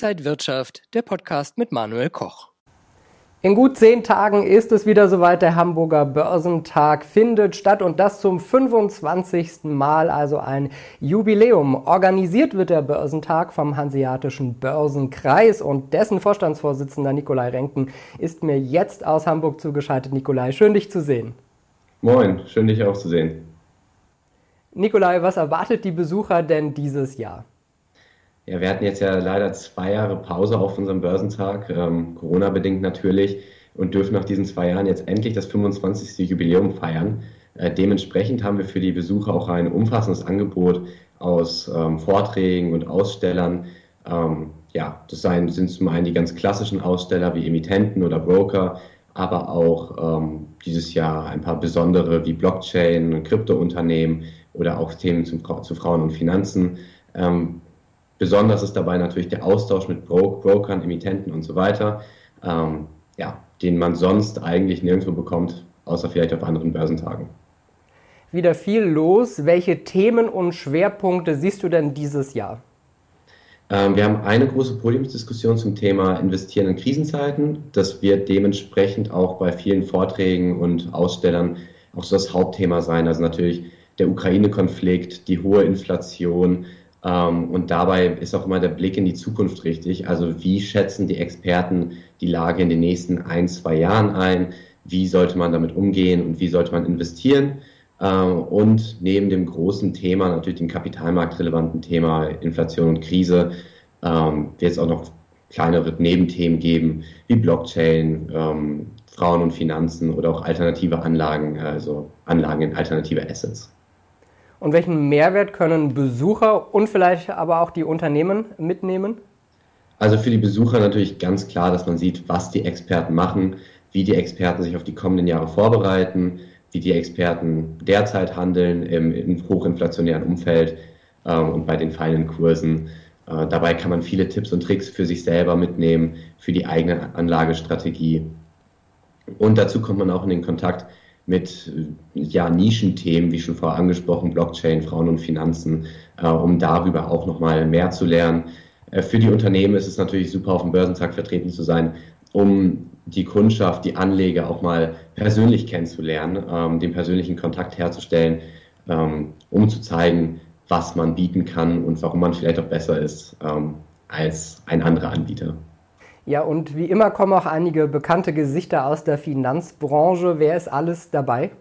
Inside Wirtschaft, der Podcast mit Manuel Koch. In gut zehn Tagen ist es wieder soweit. Der Hamburger Börsentag findet statt und das zum 25. Mal, also ein Jubiläum. Organisiert wird der Börsentag vom Hanseatischen Börsenkreis und dessen Vorstandsvorsitzender Nikolai Renken ist mir jetzt aus Hamburg zugeschaltet. Nikolai, schön dich zu sehen. Moin, schön dich auch zu sehen. Nikolai, was erwartet die Besucher denn dieses Jahr? Ja, wir hatten jetzt ja leider zwei Jahre Pause auf unserem Börsentag, ähm, Corona-bedingt natürlich, und dürfen nach diesen zwei Jahren jetzt endlich das 25. Jubiläum feiern. Äh, dementsprechend haben wir für die Besucher auch ein umfassendes Angebot aus ähm, Vorträgen und Ausstellern. Ähm, ja, das sind, zum einen die ganz klassischen Aussteller wie Emittenten oder Broker, aber auch ähm, dieses Jahr ein paar besondere wie Blockchain, Kryptounternehmen oder auch Themen zum, zu Frauen und Finanzen. Ähm, Besonders ist dabei natürlich der Austausch mit Bro Brokern, Emittenten und so weiter, ähm, ja, den man sonst eigentlich nirgendwo bekommt, außer vielleicht auf anderen Börsentagen. Wieder viel los. Welche Themen und Schwerpunkte siehst du denn dieses Jahr? Ähm, wir haben eine große Podiumsdiskussion zum Thema Investieren in Krisenzeiten. Das wird dementsprechend auch bei vielen Vorträgen und Ausstellern auch so das Hauptthema sein. Also natürlich der Ukraine-Konflikt, die hohe Inflation, und dabei ist auch immer der Blick in die Zukunft richtig. Also wie schätzen die Experten die Lage in den nächsten ein, zwei Jahren ein? Wie sollte man damit umgehen und wie sollte man investieren? Ähm, und neben dem großen Thema, natürlich dem kapitalmarktrelevanten Thema Inflation und Krise, ähm, wird es auch noch kleinere Nebenthemen geben, wie Blockchain, Frauen und Finanzen oder auch alternative Anlagen, also Anlagen in alternative Assets. Und welchen Mehrwert können Besucher und vielleicht aber auch die Unternehmen mitnehmen? Also für die Besucher natürlich ganz klar, dass man sieht, was die Experten machen, wie die Experten sich auf die kommenden Jahre vorbereiten, wie die Experten derzeit handeln im, im hochinflationären Umfeld ähm, und bei den feinen Kursen. Äh, dabei kann man viele Tipps und Tricks für sich selber mitnehmen, für die eigene Anlagestrategie. Und dazu kommt man auch in den Kontakt mit ja, Nischenthemen, wie schon vorher angesprochen, Blockchain, Frauen und Finanzen, äh, um darüber auch nochmal mehr zu lernen. Äh, für die Unternehmen ist es natürlich super, auf dem Börsentag vertreten zu sein, um die Kundschaft, die Anleger auch mal persönlich kennenzulernen, ähm, den persönlichen Kontakt herzustellen, ähm, um zu zeigen, was man bieten kann und warum man vielleicht auch besser ist ähm, als ein anderer Anbieter. Ja, und wie immer kommen auch einige bekannte Gesichter aus der Finanzbranche. Wer ist alles dabei?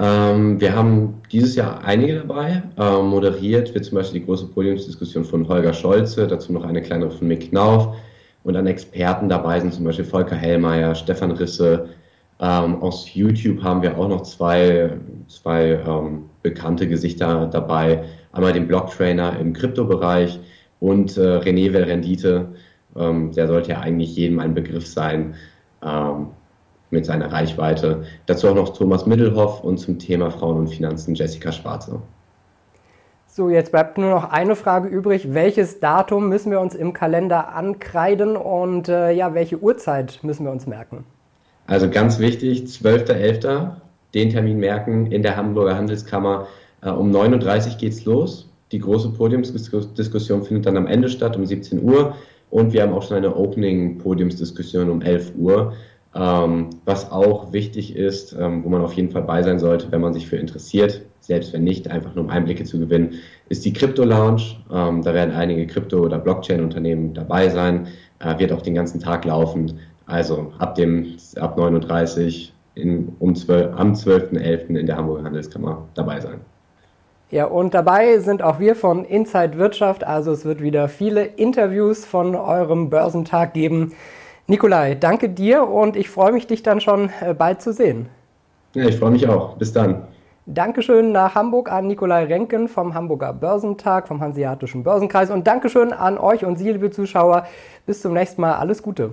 Ähm, wir haben dieses Jahr einige dabei. Ähm, moderiert wird zum Beispiel die große Podiumsdiskussion von Holger Scholze, dazu noch eine kleinere von Mick Knauf. Und an Experten dabei sind zum Beispiel Volker Hellmeier, Stefan Risse. Ähm, aus YouTube haben wir auch noch zwei, zwei ähm, bekannte Gesichter dabei. Einmal den Blocktrainer im Kryptobereich und äh, René Velrendite, ähm, der sollte ja eigentlich jedem ein Begriff sein ähm, mit seiner Reichweite. Dazu auch noch Thomas Middelhoff und zum Thema Frauen und Finanzen Jessica Schwarze. So, jetzt bleibt nur noch eine Frage übrig. Welches Datum müssen wir uns im Kalender ankreiden und äh, ja, welche Uhrzeit müssen wir uns merken? Also ganz wichtig, 12.11. Den Termin merken in der Hamburger Handelskammer. Äh, um 9.30 Uhr geht es los. Die große Podiumsdiskussion findet dann am Ende statt, um 17 Uhr. Und wir haben auch schon eine Opening-Podiumsdiskussion um 11 Uhr. Ähm, was auch wichtig ist, ähm, wo man auf jeden Fall bei sein sollte, wenn man sich für interessiert, selbst wenn nicht, einfach nur um Einblicke zu gewinnen, ist die Crypto Lounge. Ähm, da werden einige Krypto- oder Blockchain-Unternehmen dabei sein, äh, wird auch den ganzen Tag laufen. Also ab dem ab 39 in, um 12, am 12.11. in der Hamburger Handelskammer dabei sein. Ja, und dabei sind auch wir von Inside Wirtschaft. Also es wird wieder viele Interviews von eurem Börsentag geben. Nikolai, danke dir und ich freue mich, dich dann schon äh, bald zu sehen. Ja, ich freue mich auch. Bis dann. Dankeschön nach Hamburg an Nikolai Renken vom Hamburger Börsentag, vom Hanseatischen Börsenkreis und Dankeschön an euch und Sie, liebe Zuschauer. Bis zum nächsten Mal. Alles Gute.